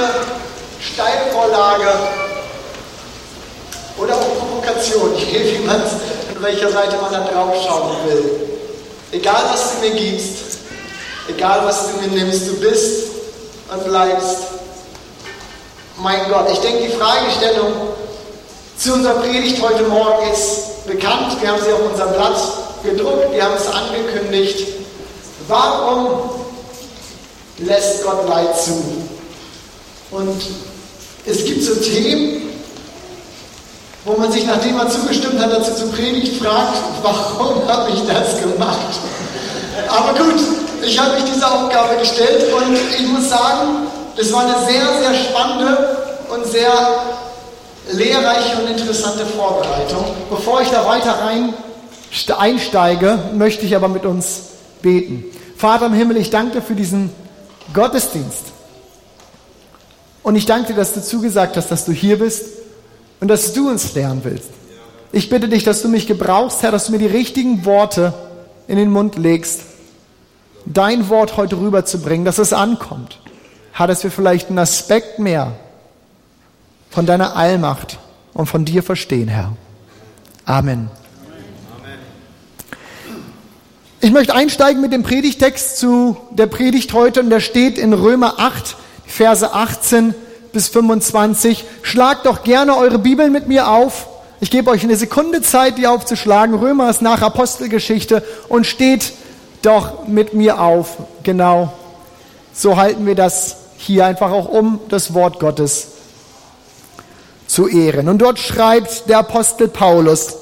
eine Steilvorlage oder auch Provokation, je wie man an welcher Seite man da drauf schauen will. Egal was du mir gibst, egal was du mir nimmst, du bist und bleibst mein Gott. Ich denke, die Fragestellung zu unserer Predigt heute Morgen ist bekannt. Wir haben sie auf unserem Blatt gedruckt, wir haben es angekündigt. Warum lässt Gott Leid zu? Und es gibt so Themen, wo man sich, nachdem man zugestimmt hat, dazu zur Predigt fragt, warum habe ich das gemacht? Aber gut, ich habe mich dieser Aufgabe gestellt und ich muss sagen, das war eine sehr, sehr spannende und sehr lehrreiche und interessante Vorbereitung. Bevor ich da weiter rein einsteige, möchte ich aber mit uns beten. Vater im Himmel, ich danke dir für diesen Gottesdienst. Und ich danke dir, dass du zugesagt hast, dass du hier bist und dass du uns lernen willst. Ich bitte dich, dass du mich gebrauchst, Herr, dass du mir die richtigen Worte in den Mund legst, dein Wort heute rüberzubringen, dass es ankommt. Herr, dass wir vielleicht einen Aspekt mehr von deiner Allmacht und von dir verstehen, Herr. Amen. Ich möchte einsteigen mit dem Predigtext zu der Predigt heute und der steht in Römer 8, Verse 18 bis 25. Schlagt doch gerne eure Bibeln mit mir auf. Ich gebe euch eine Sekunde Zeit, die aufzuschlagen. Römer ist nach Apostelgeschichte und steht doch mit mir auf. Genau. So halten wir das hier einfach auch um, das Wort Gottes zu ehren. Und dort schreibt der Apostel Paulus,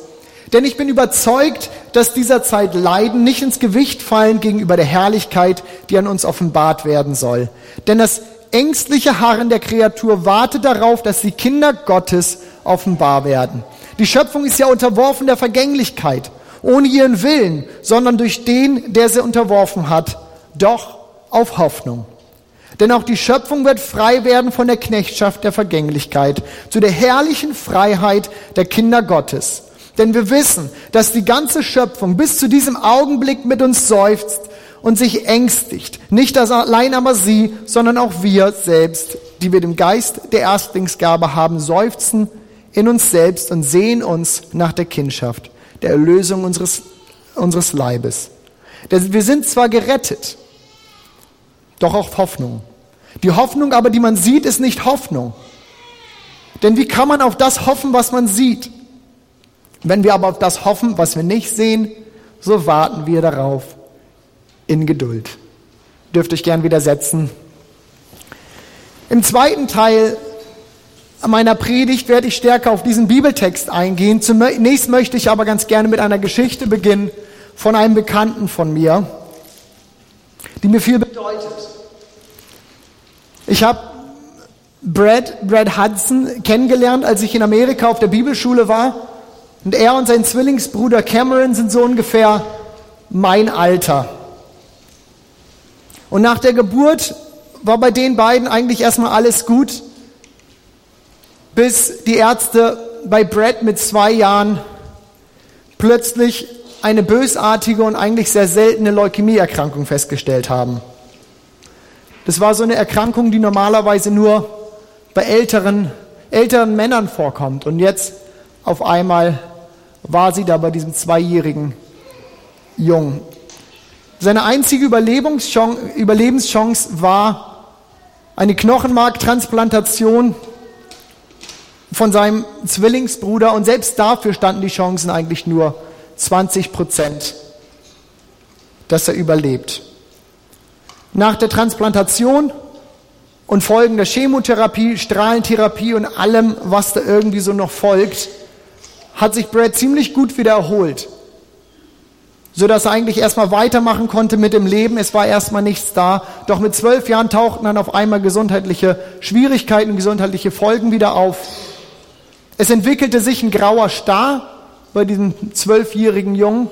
denn ich bin überzeugt, dass dieser Zeit Leiden nicht ins Gewicht fallen gegenüber der Herrlichkeit, die an uns offenbart werden soll. Denn das ängstliche Harren der Kreatur wartet darauf, dass die Kinder Gottes offenbar werden. Die Schöpfung ist ja unterworfen der Vergänglichkeit, ohne ihren Willen, sondern durch den, der sie unterworfen hat, doch auf Hoffnung. Denn auch die Schöpfung wird frei werden von der Knechtschaft der Vergänglichkeit zu der herrlichen Freiheit der Kinder Gottes. Denn wir wissen, dass die ganze Schöpfung bis zu diesem Augenblick mit uns seufzt und sich ängstigt. Nicht allein aber sie, sondern auch wir selbst, die wir dem Geist der Erstlingsgabe haben, seufzen in uns selbst und sehen uns nach der Kindschaft, der Erlösung unseres, unseres Leibes. Denn wir sind zwar gerettet, doch auch Hoffnung. Die Hoffnung aber, die man sieht, ist nicht Hoffnung. Denn wie kann man auf das hoffen, was man sieht? Wenn wir aber auf das hoffen, was wir nicht sehen, so warten wir darauf in Geduld. Dürft euch gern widersetzen. Im zweiten Teil meiner Predigt werde ich stärker auf diesen Bibeltext eingehen. Zunächst möchte ich aber ganz gerne mit einer Geschichte beginnen von einem Bekannten von mir, die mir viel bedeutet. Ich habe Brad, Brad Hudson kennengelernt, als ich in Amerika auf der Bibelschule war. Und er und sein Zwillingsbruder Cameron sind so ungefähr mein Alter. Und nach der Geburt war bei den beiden eigentlich erstmal alles gut, bis die Ärzte bei Brad mit zwei Jahren plötzlich eine bösartige und eigentlich sehr seltene Leukämieerkrankung festgestellt haben. Das war so eine Erkrankung, die normalerweise nur bei älteren, älteren Männern vorkommt. Und jetzt auf einmal war sie da bei diesem zweijährigen Jungen. Seine einzige Überlebenschance war eine Knochenmarktransplantation von seinem Zwillingsbruder und selbst dafür standen die Chancen eigentlich nur 20 Prozent, dass er überlebt. Nach der Transplantation und folgender Chemotherapie, Strahlentherapie und allem, was da irgendwie so noch folgt, hat sich Brad ziemlich gut wieder erholt, sodass er eigentlich erstmal weitermachen konnte mit dem Leben. Es war erstmal nichts da. Doch mit zwölf Jahren tauchten dann auf einmal gesundheitliche Schwierigkeiten, gesundheitliche Folgen wieder auf. Es entwickelte sich ein grauer Star bei diesem zwölfjährigen Jungen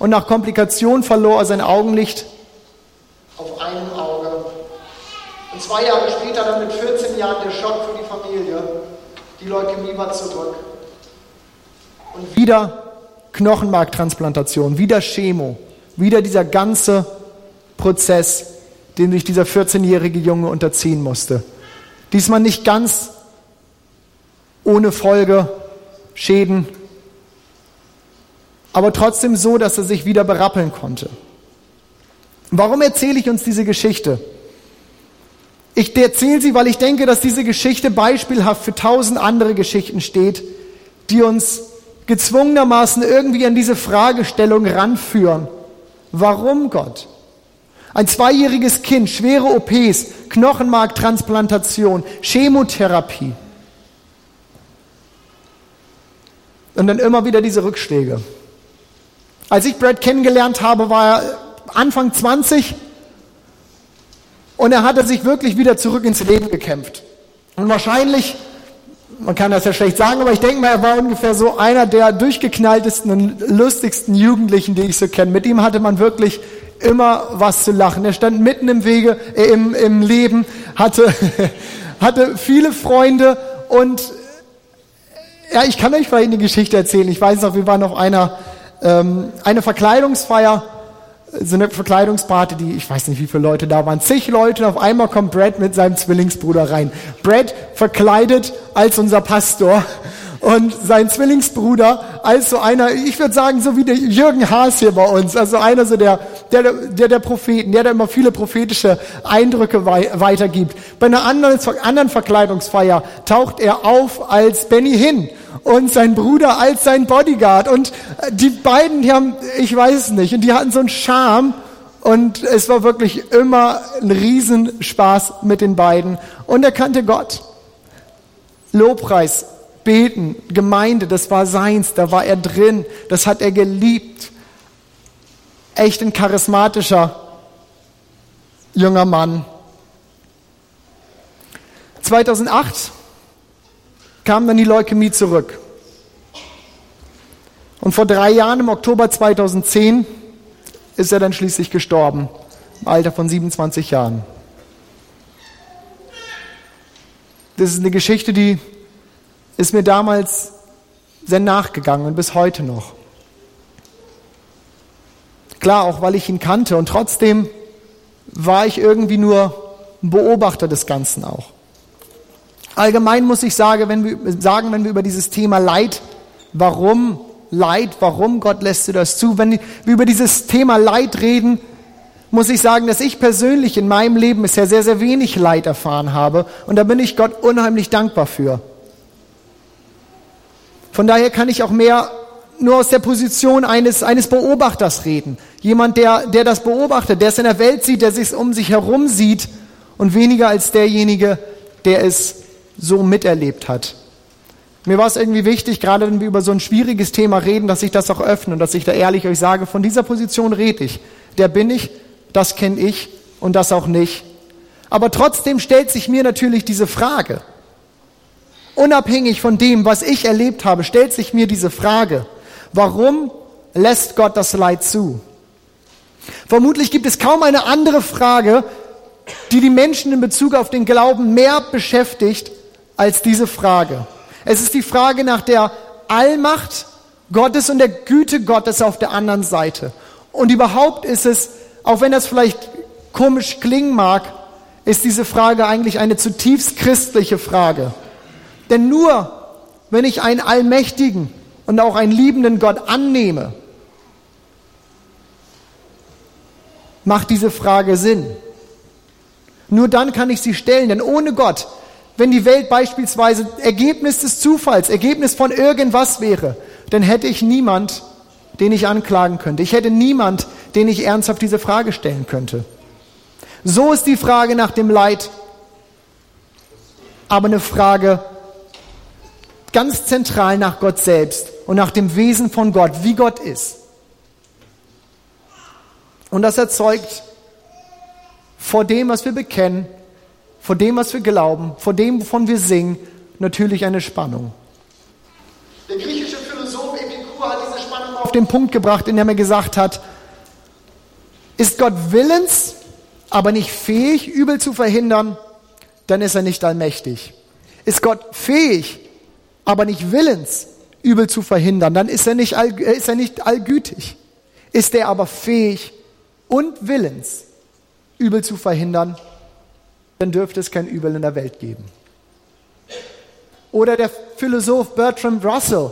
und nach Komplikationen verlor er sein Augenlicht auf einem Auge. Und zwei Jahre später, dann mit 14 Jahren, der Schock für die Familie. Die Leukämie war zurück. Und wieder Knochenmarktransplantation, wieder Chemo, wieder dieser ganze Prozess, den sich dieser 14-jährige Junge unterziehen musste. Diesmal nicht ganz ohne Folge, Schäden, aber trotzdem so, dass er sich wieder berappeln konnte. Warum erzähle ich uns diese Geschichte? Ich erzähle sie, weil ich denke, dass diese Geschichte beispielhaft für tausend andere Geschichten steht, die uns gezwungenermaßen irgendwie an diese Fragestellung ranführen. Warum Gott? Ein zweijähriges Kind, schwere OPs, Knochenmarktransplantation, Chemotherapie. Und dann immer wieder diese Rückschläge. Als ich Brad kennengelernt habe, war er Anfang 20 und er hatte sich wirklich wieder zurück ins Leben gekämpft. Und wahrscheinlich, man kann das ja schlecht sagen, aber ich denke mal, er war ungefähr so einer der durchgeknalltesten und lustigsten Jugendlichen, die ich so kenne. Mit ihm hatte man wirklich immer was zu lachen. Er stand mitten im Wege, äh, im, im Leben, hatte, hatte viele Freunde und ja, ich kann euch vielleicht eine Geschichte erzählen. Ich weiß noch, wir waren auf einer ähm, eine Verkleidungsfeier, so eine Verkleidungsparty, die, ich weiß nicht, wie viele Leute da waren, zig Leute, und auf einmal kommt Brad mit seinem Zwillingsbruder rein. Brad verkleidet als unser Pastor und sein Zwillingsbruder als so einer, ich würde sagen, so wie der Jürgen Haas hier bei uns, also einer so der, der, der, der Propheten, der da immer viele prophetische Eindrücke wei weitergibt. Bei einer anderen, anderen Verkleidungsfeier taucht er auf als Benny Hinn und sein Bruder als sein Bodyguard und die beiden, die haben, ich weiß es nicht, und die hatten so einen Charme, und es war wirklich immer ein Riesenspaß mit den beiden. Und er kannte Gott. Lobpreis Beten, Gemeinde, das war seins, da war er drin, das hat er geliebt. Echt ein charismatischer junger Mann. 2008 kam dann die Leukämie zurück. Und vor drei Jahren, im Oktober 2010, ist er dann schließlich gestorben, im Alter von 27 Jahren. Das ist eine Geschichte, die ist mir damals sehr nachgegangen und bis heute noch. Klar, auch weil ich ihn kannte und trotzdem war ich irgendwie nur ein Beobachter des Ganzen auch. Allgemein muss ich sagen, wenn wir, sagen, wenn wir über dieses Thema Leid, warum Leid, warum Gott lässt du das zu, wenn wir über dieses Thema Leid reden, muss ich sagen, dass ich persönlich in meinem Leben bisher sehr, sehr wenig Leid erfahren habe und da bin ich Gott unheimlich dankbar für. Von daher kann ich auch mehr nur aus der Position eines, eines Beobachters reden. Jemand, der, der das beobachtet, der es in der Welt sieht, der sich um sich herum sieht und weniger als derjenige, der es so miterlebt hat. Mir war es irgendwie wichtig, gerade wenn wir über so ein schwieriges Thema reden, dass ich das auch öffne und dass ich da ehrlich euch sage, von dieser Position rede ich. Der bin ich, das kenne ich und das auch nicht. Aber trotzdem stellt sich mir natürlich diese Frage, Unabhängig von dem, was ich erlebt habe, stellt sich mir diese Frage, warum lässt Gott das Leid zu? Vermutlich gibt es kaum eine andere Frage, die die Menschen in Bezug auf den Glauben mehr beschäftigt als diese Frage. Es ist die Frage nach der Allmacht Gottes und der Güte Gottes auf der anderen Seite. Und überhaupt ist es, auch wenn das vielleicht komisch klingen mag, ist diese Frage eigentlich eine zutiefst christliche Frage. Denn nur wenn ich einen allmächtigen und auch einen liebenden Gott annehme, macht diese Frage Sinn. Nur dann kann ich sie stellen, denn ohne Gott, wenn die Welt beispielsweise Ergebnis des Zufalls, Ergebnis von irgendwas wäre, dann hätte ich niemand, den ich anklagen könnte. Ich hätte niemand, den ich ernsthaft diese Frage stellen könnte. So ist die Frage nach dem Leid aber eine Frage ganz zentral nach Gott selbst und nach dem Wesen von Gott, wie Gott ist. Und das erzeugt vor dem, was wir bekennen, vor dem, was wir glauben, vor dem, wovon wir singen, natürlich eine Spannung. Der griechische Philosoph Epikur hat diese Spannung auf den Punkt gebracht, indem er gesagt hat, ist Gott willens, aber nicht fähig, Übel zu verhindern, dann ist er nicht allmächtig. Ist Gott fähig, aber nicht willens, Übel zu verhindern, dann ist er nicht, all, äh, ist er nicht allgütig. Ist er aber fähig und willens, Übel zu verhindern, dann dürfte es kein Übel in der Welt geben. Oder der Philosoph Bertrand Russell.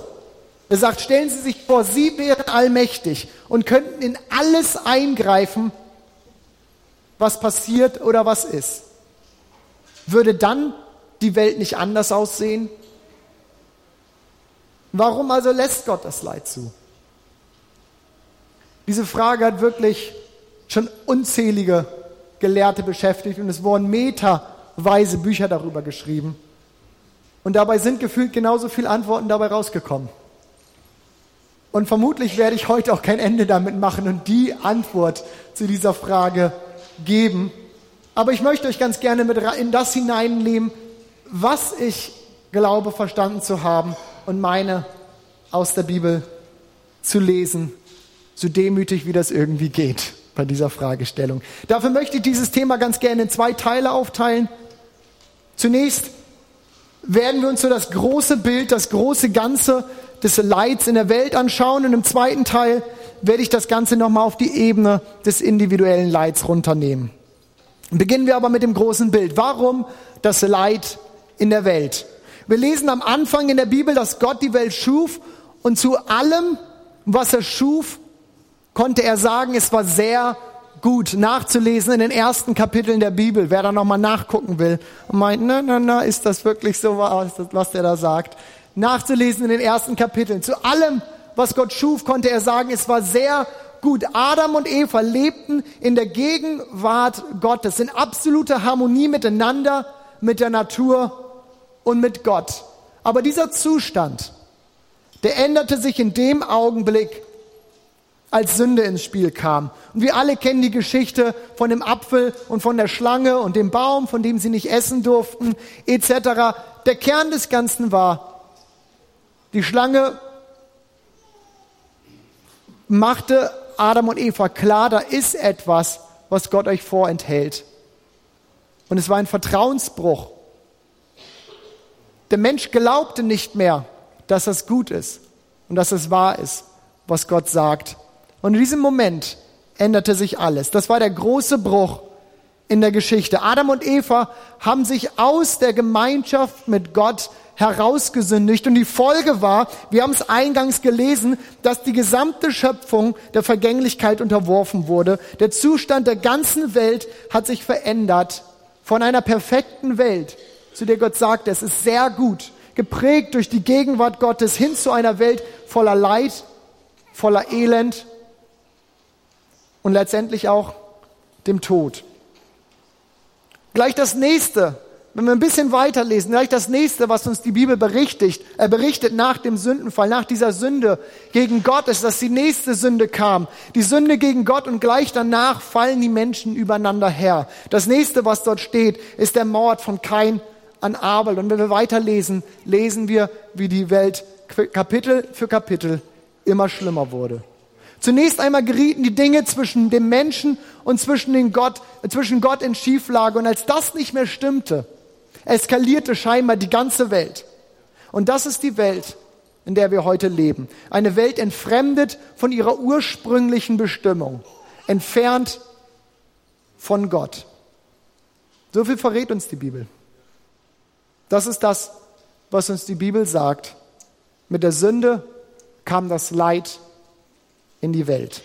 Er sagt, stellen Sie sich vor, Sie wären allmächtig und könnten in alles eingreifen, was passiert oder was ist. Würde dann die Welt nicht anders aussehen? Warum also lässt Gott das Leid zu? Diese Frage hat wirklich schon unzählige Gelehrte beschäftigt und es wurden meterweise Bücher darüber geschrieben. Und dabei sind gefühlt genauso viele Antworten dabei rausgekommen. Und vermutlich werde ich heute auch kein Ende damit machen und die Antwort zu dieser Frage geben. Aber ich möchte euch ganz gerne in das hineinnehmen, was ich glaube verstanden zu haben und meine aus der Bibel zu lesen, so demütig wie das irgendwie geht bei dieser Fragestellung. Dafür möchte ich dieses Thema ganz gerne in zwei Teile aufteilen. Zunächst werden wir uns so das große Bild, das große Ganze des Leids in der Welt anschauen und im zweiten Teil werde ich das Ganze nochmal auf die Ebene des individuellen Leids runternehmen. Beginnen wir aber mit dem großen Bild. Warum das Leid in der Welt? Wir lesen am Anfang in der Bibel, dass Gott die Welt schuf und zu allem, was er schuf, konnte er sagen, es war sehr gut nachzulesen in den ersten Kapiteln der Bibel. Wer da nochmal nachgucken will und meint, na, na, na, ist das wirklich so, was der da sagt? Nachzulesen in den ersten Kapiteln. Zu allem, was Gott schuf, konnte er sagen, es war sehr gut. Adam und Eva lebten in der Gegenwart Gottes, in absoluter Harmonie miteinander, mit der Natur und mit Gott. Aber dieser Zustand, der änderte sich in dem Augenblick, als Sünde ins Spiel kam. Und wir alle kennen die Geschichte von dem Apfel und von der Schlange und dem Baum, von dem sie nicht essen durften, etc. Der Kern des Ganzen war, die Schlange machte Adam und Eva klar, da ist etwas, was Gott euch vorenthält. Und es war ein Vertrauensbruch. Der Mensch glaubte nicht mehr, dass das gut ist und dass es wahr ist, was Gott sagt. Und in diesem Moment änderte sich alles. Das war der große Bruch in der Geschichte. Adam und Eva haben sich aus der Gemeinschaft mit Gott herausgesündigt. Und die Folge war, wir haben es eingangs gelesen, dass die gesamte Schöpfung der Vergänglichkeit unterworfen wurde. Der Zustand der ganzen Welt hat sich verändert von einer perfekten Welt, zu der Gott sagte, es ist sehr gut, geprägt durch die Gegenwart Gottes hin zu einer Welt voller Leid, voller Elend und letztendlich auch dem Tod. Gleich das nächste, wenn wir ein bisschen weiterlesen, gleich das nächste, was uns die Bibel berichtigt, er berichtet nach dem Sündenfall, nach dieser Sünde gegen Gott, ist, dass die nächste Sünde kam. Die Sünde gegen Gott und gleich danach fallen die Menschen übereinander her. Das nächste, was dort steht, ist der Mord von Kain an Abel. Und wenn wir weiterlesen, lesen wir, wie die Welt Kapitel für Kapitel immer schlimmer wurde. Zunächst einmal gerieten die Dinge zwischen dem Menschen und zwischen, den Gott, zwischen Gott in Schieflage. Und als das nicht mehr stimmte, eskalierte scheinbar die ganze Welt. Und das ist die Welt, in der wir heute leben. Eine Welt entfremdet von ihrer ursprünglichen Bestimmung, entfernt von Gott. So viel verrät uns die Bibel. Das ist das, was uns die Bibel sagt. Mit der Sünde kam das Leid in die Welt.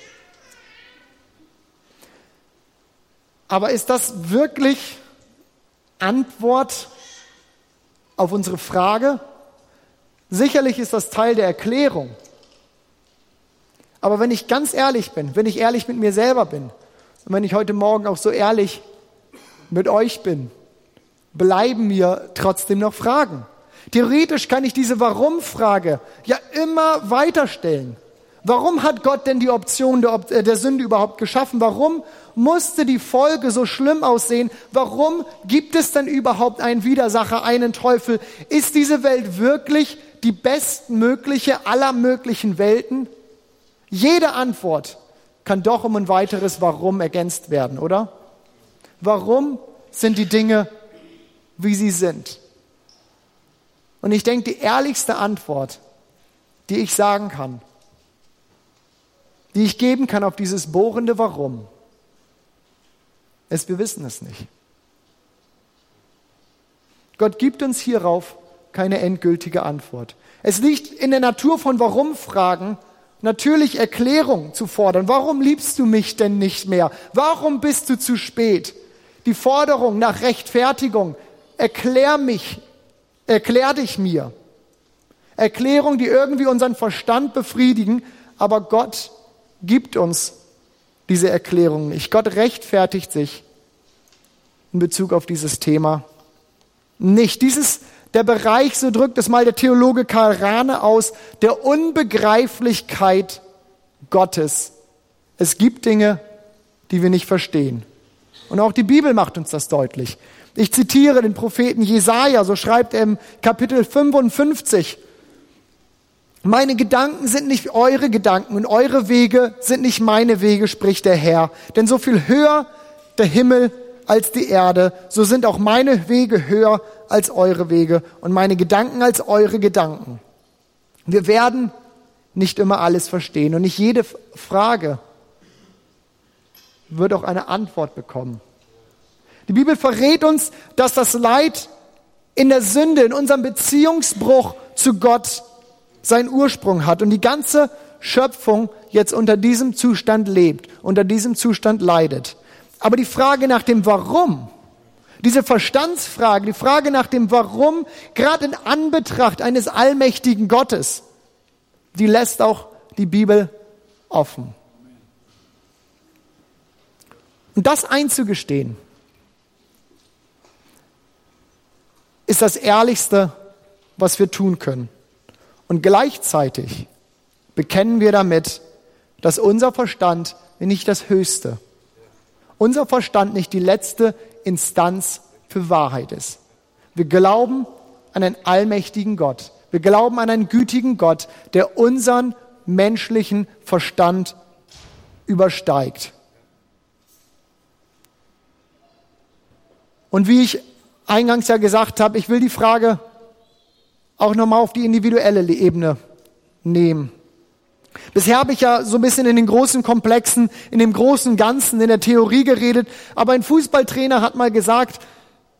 Aber ist das wirklich Antwort auf unsere Frage? Sicherlich ist das Teil der Erklärung. Aber wenn ich ganz ehrlich bin, wenn ich ehrlich mit mir selber bin und wenn ich heute Morgen auch so ehrlich mit euch bin, bleiben mir trotzdem noch Fragen. Theoretisch kann ich diese Warum-Frage ja immer weiter stellen. Warum hat Gott denn die Option der, äh, der, Sünde überhaupt geschaffen? Warum musste die Folge so schlimm aussehen? Warum gibt es denn überhaupt einen Widersacher, einen Teufel? Ist diese Welt wirklich die bestmögliche aller möglichen Welten? Jede Antwort kann doch um ein weiteres Warum ergänzt werden, oder? Warum sind die Dinge, wie sie sind? Und ich denke, die ehrlichste Antwort, die ich sagen kann, die ich geben kann auf dieses bohrende Warum, ist, wir wissen es nicht. Gott gibt uns hierauf keine endgültige Antwort. Es liegt in der Natur von Warum-Fragen, natürlich Erklärung zu fordern. Warum liebst du mich denn nicht mehr? Warum bist du zu spät? Die Forderung nach Rechtfertigung, erklär mich, erklär dich mir. Erklärung, die irgendwie unseren Verstand befriedigen, aber Gott gibt uns diese Erklärung nicht. Gott rechtfertigt sich in Bezug auf dieses Thema nicht. Dieses, der Bereich, so drückt es mal der Theologe Karl Rahne aus, der Unbegreiflichkeit Gottes. Es gibt Dinge, die wir nicht verstehen. Und auch die Bibel macht uns das deutlich. Ich zitiere den Propheten Jesaja, so schreibt er im Kapitel 55. Meine Gedanken sind nicht eure Gedanken und eure Wege sind nicht meine Wege, spricht der Herr. Denn so viel höher der Himmel als die Erde, so sind auch meine Wege höher als eure Wege und meine Gedanken als eure Gedanken. Wir werden nicht immer alles verstehen und nicht jede Frage wird auch eine Antwort bekommen. Die Bibel verrät uns, dass das Leid in der Sünde, in unserem Beziehungsbruch zu Gott seinen Ursprung hat und die ganze Schöpfung jetzt unter diesem Zustand lebt, unter diesem Zustand leidet. Aber die Frage nach dem Warum, diese Verstandsfrage, die Frage nach dem Warum, gerade in Anbetracht eines allmächtigen Gottes, die lässt auch die Bibel offen. Und das einzugestehen, ist das Ehrlichste, was wir tun können. Und gleichzeitig bekennen wir damit, dass unser Verstand nicht das Höchste, unser Verstand nicht die letzte Instanz für Wahrheit ist. Wir glauben an einen allmächtigen Gott. Wir glauben an einen gütigen Gott, der unseren menschlichen Verstand übersteigt. Und wie ich eingangs ja gesagt habe, ich will die Frage auch nochmal auf die individuelle Ebene nehmen. Bisher habe ich ja so ein bisschen in den großen Komplexen, in dem großen Ganzen, in der Theorie geredet, aber ein Fußballtrainer hat mal gesagt,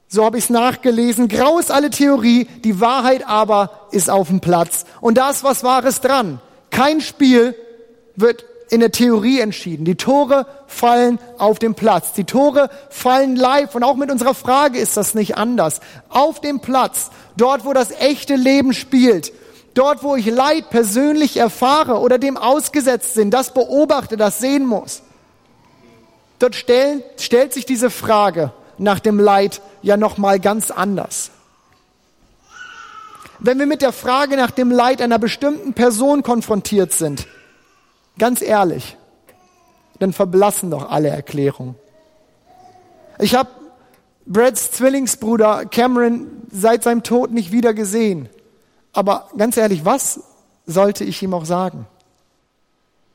so habe ich es nachgelesen, grau ist alle Theorie, die Wahrheit aber ist auf dem Platz. Und da ist was Wahres dran. Kein Spiel wird in der Theorie entschieden. Die Tore fallen auf dem Platz. Die Tore fallen live. Und auch mit unserer Frage ist das nicht anders. Auf dem Platz, dort wo das echte Leben spielt, dort wo ich Leid persönlich erfahre oder dem ausgesetzt bin, das beobachte, das sehen muss. Dort stellen, stellt sich diese Frage nach dem Leid ja nochmal ganz anders. Wenn wir mit der Frage nach dem Leid einer bestimmten Person konfrontiert sind, Ganz ehrlich, dann verblassen doch alle Erklärungen. Ich habe Brads Zwillingsbruder Cameron seit seinem Tod nicht wieder gesehen. Aber ganz ehrlich, was sollte ich ihm auch sagen?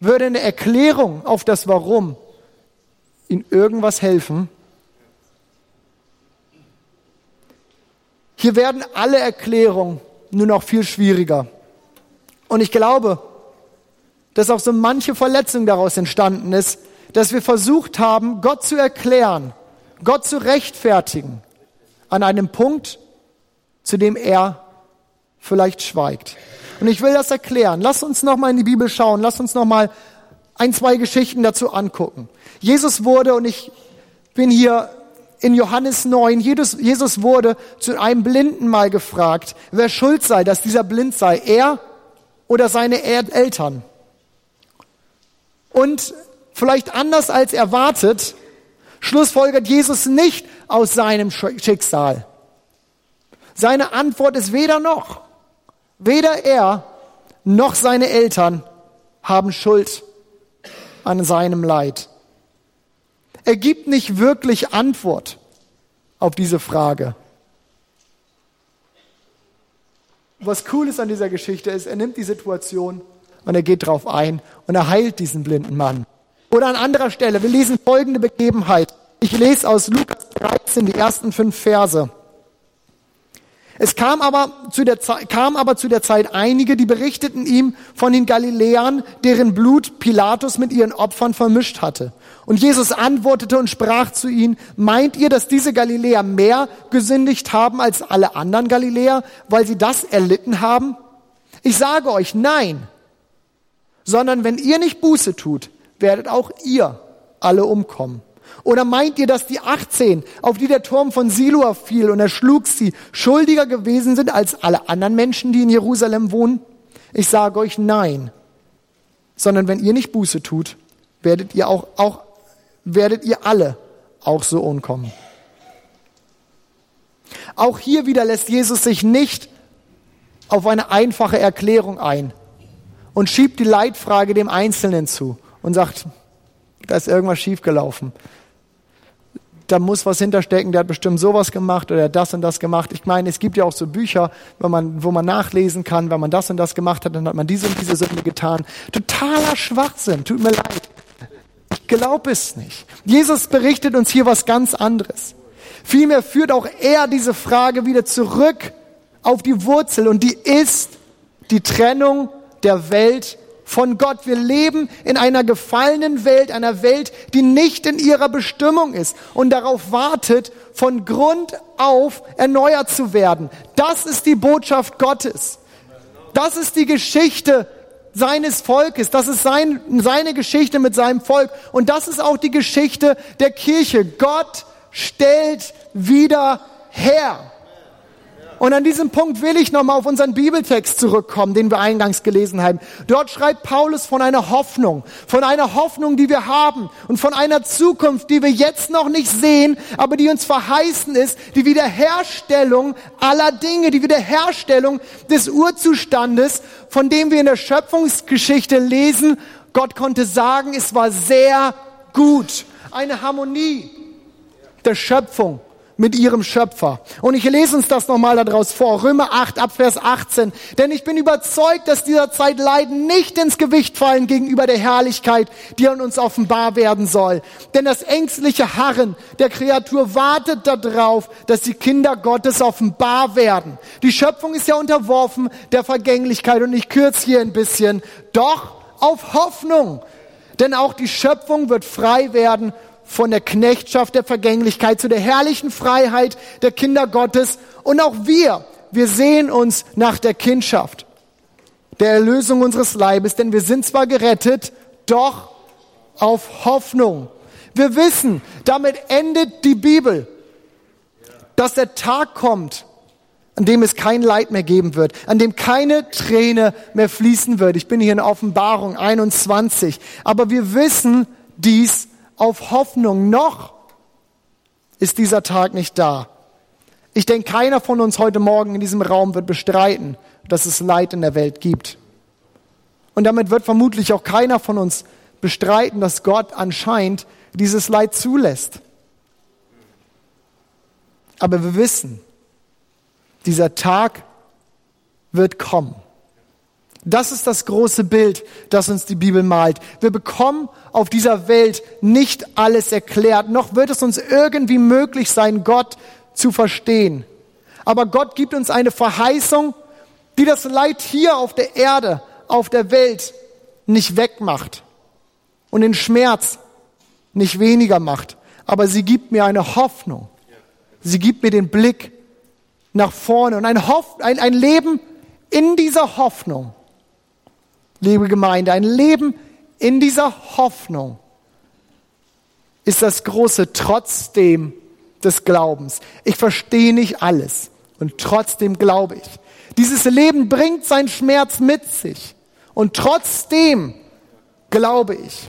Würde eine Erklärung auf das Warum ihm irgendwas helfen? Hier werden alle Erklärungen nur noch viel schwieriger. Und ich glaube, dass auch so manche Verletzung daraus entstanden ist, dass wir versucht haben, Gott zu erklären, Gott zu rechtfertigen an einem Punkt, zu dem er vielleicht schweigt. Und ich will das erklären. Lass uns noch mal in die Bibel schauen. Lass uns noch mal ein, zwei Geschichten dazu angucken. Jesus wurde, und ich bin hier in Johannes 9, Jesus, Jesus wurde zu einem Blinden mal gefragt, wer schuld sei, dass dieser blind sei, er oder seine Eltern. Und vielleicht anders als erwartet, schlussfolgert Jesus nicht aus seinem Schicksal. Seine Antwort ist weder noch. Weder er noch seine Eltern haben Schuld an seinem Leid. Er gibt nicht wirklich Antwort auf diese Frage. Was cool ist an dieser Geschichte ist, er nimmt die Situation und er geht drauf ein und er heilt diesen blinden Mann. Oder an anderer Stelle, wir lesen folgende Begebenheit. Ich lese aus Lukas 13 die ersten fünf Verse. Es kam aber, zu der Zeit, kam aber zu der Zeit einige, die berichteten ihm von den Galiläern, deren Blut Pilatus mit ihren Opfern vermischt hatte. Und Jesus antwortete und sprach zu ihnen, meint ihr, dass diese Galiläer mehr gesündigt haben als alle anderen Galiläer, weil sie das erlitten haben? Ich sage euch, nein, sondern wenn ihr nicht Buße tut, werdet auch ihr alle umkommen. Oder meint ihr, dass die 18, auf die der Turm von Siloa fiel und erschlug sie, schuldiger gewesen sind als alle anderen Menschen, die in Jerusalem wohnen? Ich sage euch nein, sondern wenn ihr nicht Buße tut, werdet ihr auch, auch werdet ihr alle auch so umkommen. Auch hier wieder lässt Jesus sich nicht auf eine einfache Erklärung ein und schiebt die Leitfrage dem Einzelnen zu und sagt, da ist irgendwas schiefgelaufen. Da muss was hinterstecken, der hat bestimmt sowas gemacht oder das und das gemacht. Ich meine, es gibt ja auch so Bücher, wo man, wo man nachlesen kann, wenn man das und das gemacht hat, dann hat man diese und diese Sünde getan. Totaler Schwachsinn, tut mir leid. Ich glaube es nicht. Jesus berichtet uns hier was ganz anderes. Vielmehr führt auch er diese Frage wieder zurück auf die Wurzel und die ist die Trennung der Welt von Gott. Wir leben in einer gefallenen Welt, einer Welt, die nicht in ihrer Bestimmung ist und darauf wartet, von Grund auf erneuert zu werden. Das ist die Botschaft Gottes. Das ist die Geschichte seines Volkes. Das ist sein, seine Geschichte mit seinem Volk. Und das ist auch die Geschichte der Kirche. Gott stellt wieder her. Und an diesem Punkt will ich nochmal auf unseren Bibeltext zurückkommen, den wir eingangs gelesen haben. Dort schreibt Paulus von einer Hoffnung, von einer Hoffnung, die wir haben und von einer Zukunft, die wir jetzt noch nicht sehen, aber die uns verheißen ist, die Wiederherstellung aller Dinge, die Wiederherstellung des Urzustandes, von dem wir in der Schöpfungsgeschichte lesen, Gott konnte sagen, es war sehr gut. Eine Harmonie der Schöpfung mit ihrem Schöpfer. Und ich lese uns das nochmal daraus vor. Römer 8 ab Vers 18. Denn ich bin überzeugt, dass dieser Zeit Leiden nicht ins Gewicht fallen gegenüber der Herrlichkeit, die an uns offenbar werden soll. Denn das ängstliche Harren der Kreatur wartet darauf, dass die Kinder Gottes offenbar werden. Die Schöpfung ist ja unterworfen der Vergänglichkeit und ich kürze hier ein bisschen. Doch auf Hoffnung. Denn auch die Schöpfung wird frei werden von der Knechtschaft der Vergänglichkeit zu der herrlichen Freiheit der Kinder Gottes. Und auch wir, wir sehen uns nach der Kindschaft, der Erlösung unseres Leibes, denn wir sind zwar gerettet, doch auf Hoffnung. Wir wissen, damit endet die Bibel, dass der Tag kommt, an dem es kein Leid mehr geben wird, an dem keine Träne mehr fließen wird. Ich bin hier in Offenbarung 21. Aber wir wissen dies auf Hoffnung. Noch ist dieser Tag nicht da. Ich denke, keiner von uns heute Morgen in diesem Raum wird bestreiten, dass es Leid in der Welt gibt. Und damit wird vermutlich auch keiner von uns bestreiten, dass Gott anscheinend dieses Leid zulässt. Aber wir wissen, dieser Tag wird kommen. Das ist das große Bild, das uns die Bibel malt. Wir bekommen auf dieser Welt nicht alles erklärt, noch wird es uns irgendwie möglich sein, Gott zu verstehen. Aber Gott gibt uns eine Verheißung, die das Leid hier auf der Erde, auf der Welt nicht wegmacht und den Schmerz nicht weniger macht. Aber sie gibt mir eine Hoffnung. Sie gibt mir den Blick nach vorne und ein, Hoff, ein, ein Leben in dieser Hoffnung liebe Gemeinde, ein Leben in dieser Hoffnung ist das große Trotzdem des Glaubens. Ich verstehe nicht alles und trotzdem glaube ich. Dieses Leben bringt seinen Schmerz mit sich und trotzdem glaube ich.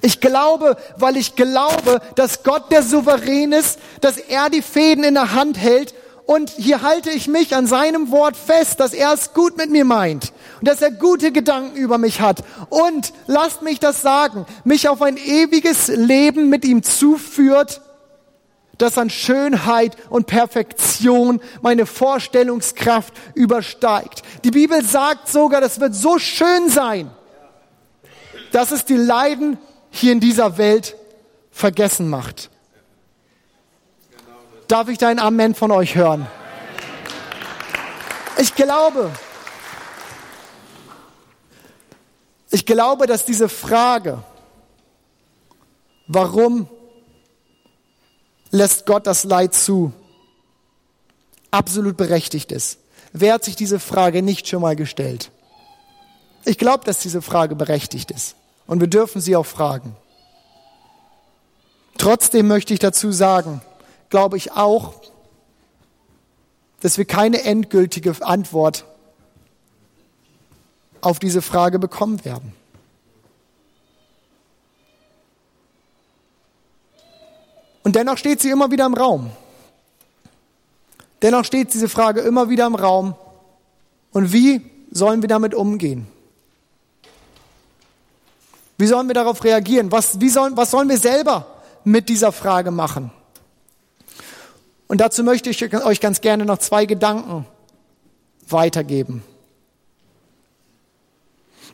Ich glaube, weil ich glaube, dass Gott der Souverän ist, dass er die Fäden in der Hand hält und hier halte ich mich an seinem Wort fest, dass er es gut mit mir meint und dass er gute Gedanken über mich hat. Und lasst mich das sagen, mich auf ein ewiges Leben mit ihm zuführt, das an Schönheit und Perfektion meine Vorstellungskraft übersteigt. Die Bibel sagt sogar, das wird so schön sein, dass es die Leiden hier in dieser Welt vergessen macht. Darf ich dein Amen von euch hören? Ich glaube, ich glaube, dass diese Frage, warum lässt Gott das Leid zu, absolut berechtigt ist. Wer hat sich diese Frage nicht schon mal gestellt? Ich glaube, dass diese Frage berechtigt ist. Und wir dürfen sie auch fragen. Trotzdem möchte ich dazu sagen, glaube ich auch, dass wir keine endgültige Antwort auf diese Frage bekommen werden. Und dennoch steht sie immer wieder im Raum. Dennoch steht diese Frage immer wieder im Raum. Und wie sollen wir damit umgehen? Wie sollen wir darauf reagieren? Was, wie sollen, was sollen wir selber mit dieser Frage machen? Und dazu möchte ich euch ganz gerne noch zwei Gedanken weitergeben.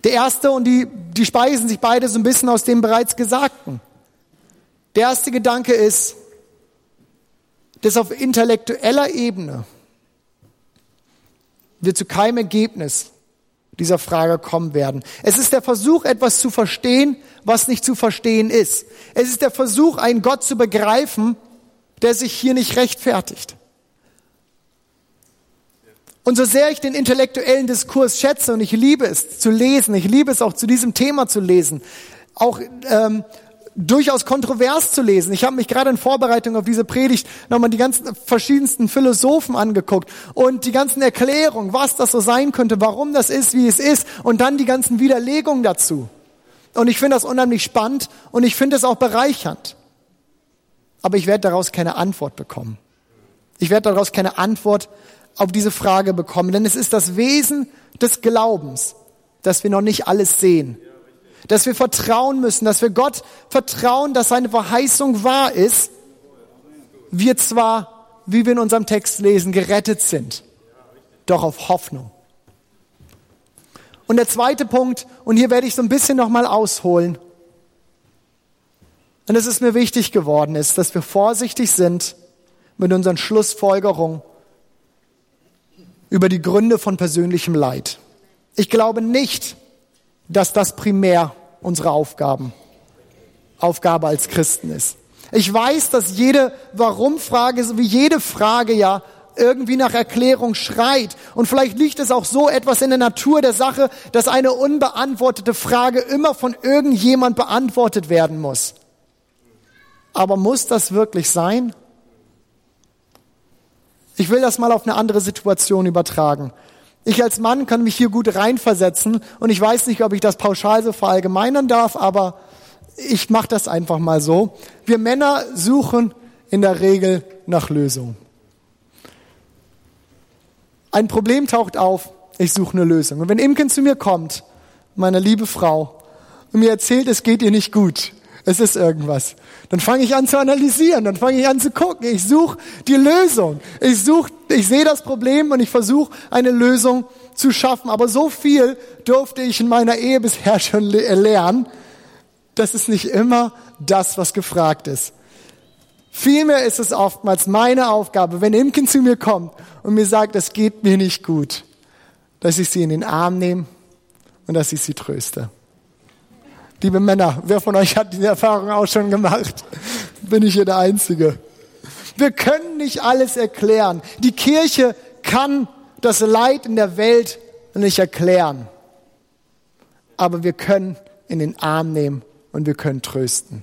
Der erste, und die, die speisen sich beide so ein bisschen aus dem bereits Gesagten. Der erste Gedanke ist, dass auf intellektueller Ebene wir zu keinem Ergebnis dieser Frage kommen werden. Es ist der Versuch, etwas zu verstehen, was nicht zu verstehen ist. Es ist der Versuch, einen Gott zu begreifen, der sich hier nicht rechtfertigt. Und so sehr ich den intellektuellen Diskurs schätze und ich liebe es zu lesen, ich liebe es auch zu diesem Thema zu lesen, auch ähm, durchaus kontrovers zu lesen. Ich habe mich gerade in Vorbereitung auf diese Predigt nochmal die ganzen verschiedensten Philosophen angeguckt und die ganzen Erklärungen, was das so sein könnte, warum das ist, wie es ist und dann die ganzen Widerlegungen dazu. Und ich finde das unheimlich spannend und ich finde es auch bereichernd. Aber ich werde daraus keine Antwort bekommen. Ich werde daraus keine Antwort auf diese Frage bekommen, denn es ist das Wesen des Glaubens, dass wir noch nicht alles sehen dass wir vertrauen müssen, dass wir Gott vertrauen, dass seine Verheißung wahr ist. Wir zwar, wie wir in unserem Text lesen, gerettet sind, doch auf Hoffnung. Und der zweite Punkt, und hier werde ich so ein bisschen nochmal ausholen, und es ist mir wichtig geworden, ist, dass wir vorsichtig sind mit unseren Schlussfolgerungen über die Gründe von persönlichem Leid. Ich glaube nicht, dass das primär unsere Aufgaben, Aufgabe als Christen ist. Ich weiß, dass jede Warum-Frage, so wie jede Frage ja irgendwie nach Erklärung schreit. Und vielleicht liegt es auch so etwas in der Natur der Sache, dass eine unbeantwortete Frage immer von irgendjemand beantwortet werden muss. Aber muss das wirklich sein? Ich will das mal auf eine andere Situation übertragen. Ich als Mann kann mich hier gut reinversetzen und ich weiß nicht, ob ich das pauschal so verallgemeinern darf, aber ich mache das einfach mal so. Wir Männer suchen in der Regel nach Lösungen. Ein Problem taucht auf, ich suche eine Lösung. Und wenn Imken zu mir kommt, meine liebe Frau, und mir erzählt, es geht ihr nicht gut, es ist irgendwas. Dann fange ich an zu analysieren, dann fange ich an zu gucken. Ich suche die Lösung. Ich suche, ich sehe das Problem und ich versuche eine Lösung zu schaffen. Aber so viel durfte ich in meiner Ehe bisher schon lernen. Das ist nicht immer das, was gefragt ist. Vielmehr ist es oftmals meine Aufgabe, wenn Imken zu mir kommt und mir sagt, es geht mir nicht gut, dass ich sie in den Arm nehme und dass ich sie tröste. Liebe Männer, wer von euch hat diese Erfahrung auch schon gemacht? Bin ich hier der Einzige? Wir können nicht alles erklären. Die Kirche kann das Leid in der Welt nicht erklären. Aber wir können in den Arm nehmen und wir können trösten.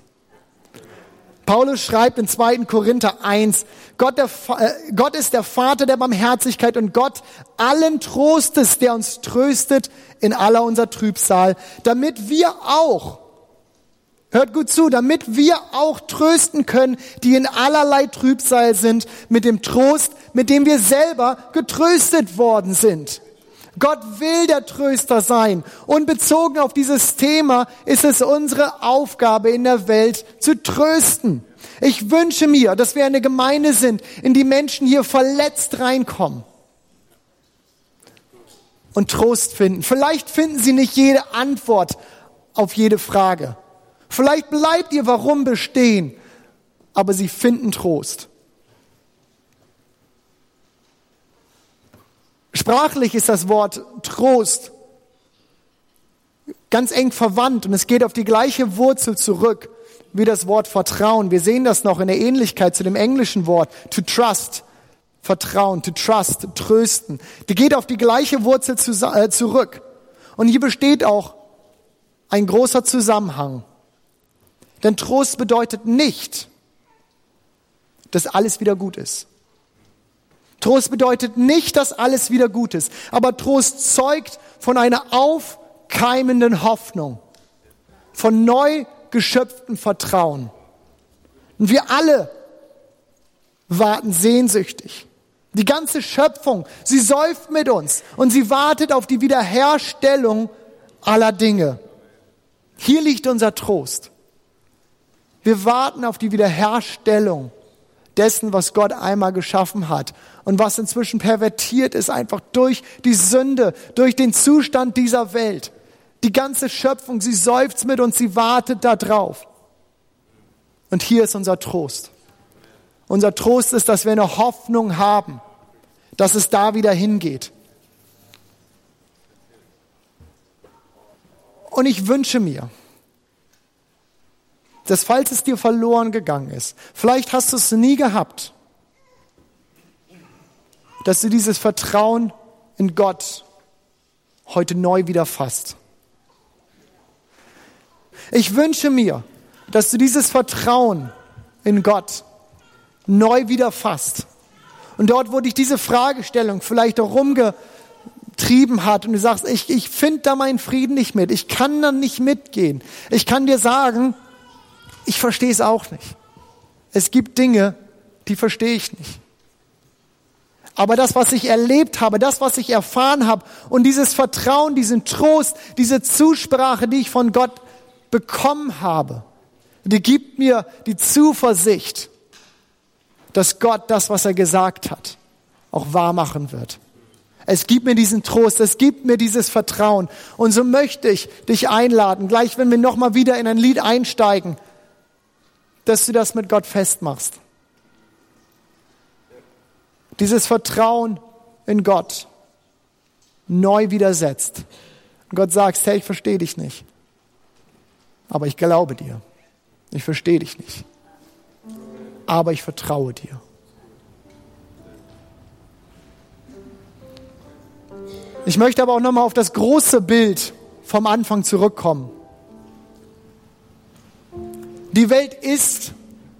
Paulus schreibt in 2. Korinther 1, Gott, der, äh, Gott ist der Vater der Barmherzigkeit und Gott allen Trostes, der uns tröstet in aller unserer Trübsal, damit wir auch, hört gut zu, damit wir auch trösten können, die in allerlei Trübsal sind, mit dem Trost, mit dem wir selber getröstet worden sind. Gott will der Tröster sein. Und bezogen auf dieses Thema ist es unsere Aufgabe in der Welt zu trösten. Ich wünsche mir, dass wir eine Gemeinde sind, in die Menschen hier verletzt reinkommen und Trost finden. Vielleicht finden sie nicht jede Antwort auf jede Frage. Vielleicht bleibt ihr Warum bestehen, aber sie finden Trost. Sprachlich ist das Wort Trost ganz eng verwandt und es geht auf die gleiche Wurzel zurück wie das Wort Vertrauen. Wir sehen das noch in der Ähnlichkeit zu dem englischen Wort to trust, Vertrauen, to trust, trösten. Die geht auf die gleiche Wurzel zu, äh, zurück. Und hier besteht auch ein großer Zusammenhang. Denn Trost bedeutet nicht, dass alles wieder gut ist. Trost bedeutet nicht, dass alles wieder gut ist, aber Trost zeugt von einer aufkeimenden Hoffnung, von neu geschöpftem Vertrauen. Und wir alle warten sehnsüchtig. Die ganze Schöpfung, sie säuft mit uns und sie wartet auf die Wiederherstellung aller Dinge. Hier liegt unser Trost. Wir warten auf die Wiederherstellung dessen, was Gott einmal geschaffen hat und was inzwischen pervertiert ist, einfach durch die Sünde, durch den Zustand dieser Welt. Die ganze Schöpfung, sie seufzt mit uns, sie wartet da drauf. Und hier ist unser Trost. Unser Trost ist, dass wir eine Hoffnung haben, dass es da wieder hingeht. Und ich wünsche mir, dass falls es dir verloren gegangen ist, vielleicht hast du es nie gehabt, dass du dieses Vertrauen in Gott heute neu wieder fasst. Ich wünsche mir, dass du dieses Vertrauen in Gott neu wieder fasst. Und dort, wo dich diese Fragestellung vielleicht auch rumgetrieben hat und du sagst, ich, ich finde da meinen Frieden nicht mit, ich kann da nicht mitgehen. Ich kann dir sagen, ich verstehe es auch nicht. Es gibt Dinge, die verstehe ich nicht. Aber das, was ich erlebt habe, das, was ich erfahren habe und dieses Vertrauen, diesen Trost, diese Zusprache, die ich von Gott bekommen habe, die gibt mir die Zuversicht, dass Gott das, was er gesagt hat, auch wahr machen wird. Es gibt mir diesen Trost, es gibt mir dieses Vertrauen. Und so möchte ich dich einladen, gleich wenn wir nochmal wieder in ein Lied einsteigen, dass du das mit Gott festmachst. Dieses Vertrauen in Gott neu widersetzt. Und Gott sagt, hey, ich verstehe dich nicht. Aber ich glaube dir. Ich verstehe dich nicht. Aber ich vertraue dir. Ich möchte aber auch nochmal auf das große Bild vom Anfang zurückkommen. Die Welt ist,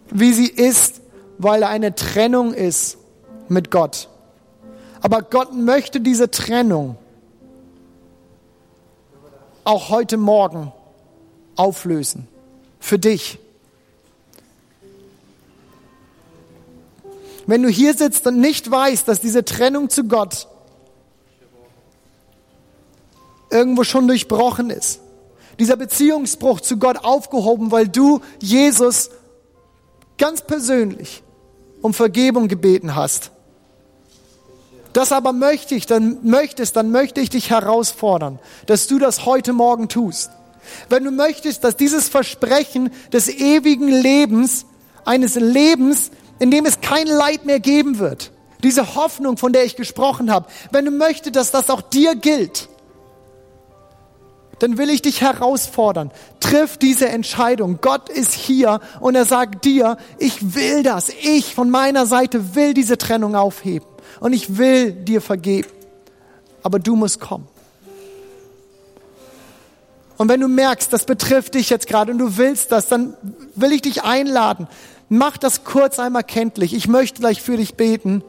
wie sie ist, weil eine Trennung ist mit Gott. Aber Gott möchte diese Trennung auch heute Morgen auflösen. Für dich. Wenn du hier sitzt und nicht weißt, dass diese Trennung zu Gott irgendwo schon durchbrochen ist, dieser Beziehungsbruch zu Gott aufgehoben, weil du Jesus ganz persönlich um Vergebung gebeten hast. Das aber möchte ich, dann möchtest, dann möchte ich dich herausfordern, dass du das heute Morgen tust. Wenn du möchtest, dass dieses Versprechen des ewigen Lebens, eines Lebens, in dem es kein Leid mehr geben wird, diese Hoffnung, von der ich gesprochen habe, wenn du möchtest, dass das auch dir gilt, dann will ich dich herausfordern. Triff diese Entscheidung. Gott ist hier und er sagt dir, ich will das. Ich von meiner Seite will diese Trennung aufheben und ich will dir vergeben. Aber du musst kommen. Und wenn du merkst, das betrifft dich jetzt gerade und du willst das, dann will ich dich einladen. Mach das kurz einmal kenntlich. Ich möchte gleich für dich beten.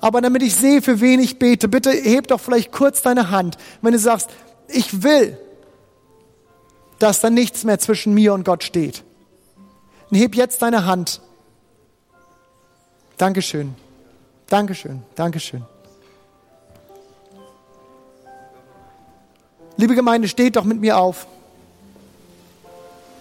Aber damit ich sehe, für wen ich bete, bitte heb doch vielleicht kurz deine Hand, wenn du sagst, ich will, dass da nichts mehr zwischen mir und Gott steht. Und heb jetzt deine Hand. Dankeschön. Dankeschön. Dankeschön. Liebe Gemeinde, steht doch mit mir auf.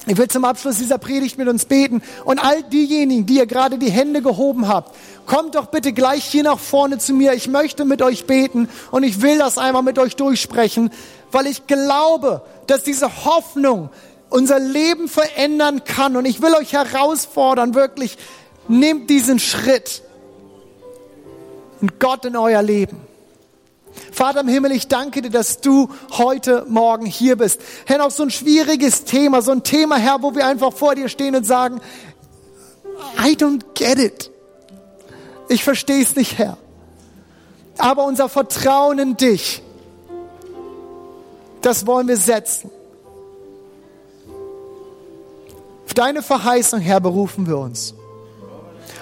Ich will zum Abschluss dieser Predigt mit uns beten. Und all diejenigen, die ihr gerade die Hände gehoben habt, kommt doch bitte gleich hier nach vorne zu mir. Ich möchte mit euch beten und ich will das einmal mit euch durchsprechen, weil ich glaube, dass diese Hoffnung unser Leben verändern kann. Und ich will euch herausfordern, wirklich, nehmt diesen Schritt und Gott in euer Leben. Vater im Himmel, ich danke dir, dass du heute Morgen hier bist. Herr, noch so ein schwieriges Thema, so ein Thema, Herr, wo wir einfach vor dir stehen und sagen, I don't get it. Ich verstehe es nicht, Herr. Aber unser Vertrauen in dich, das wollen wir setzen. Auf deine Verheißung, Herr, berufen wir uns.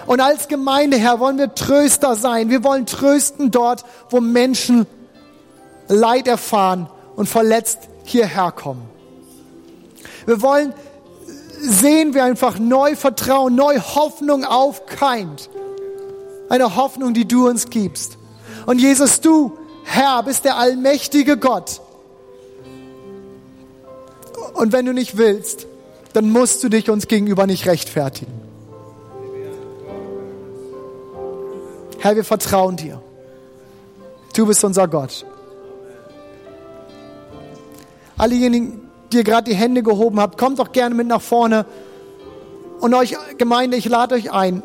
Und als Gemeinde, Herr, wollen wir Tröster sein. Wir wollen trösten dort, wo Menschen Leid erfahren und verletzt hierher kommen. Wir wollen sehen, wie einfach neu Vertrauen, neu Hoffnung aufkeimt. Eine Hoffnung, die du uns gibst. Und Jesus, du, Herr, bist der allmächtige Gott. Und wenn du nicht willst, dann musst du dich uns gegenüber nicht rechtfertigen. Herr, wir vertrauen dir. Du bist unser Gott. Alle diejenigen, die ihr gerade die Hände gehoben habt, kommt doch gerne mit nach vorne. Und euch, Gemeinde, ich lade euch ein.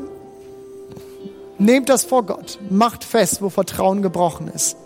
Nehmt das vor Gott. Macht fest, wo Vertrauen gebrochen ist.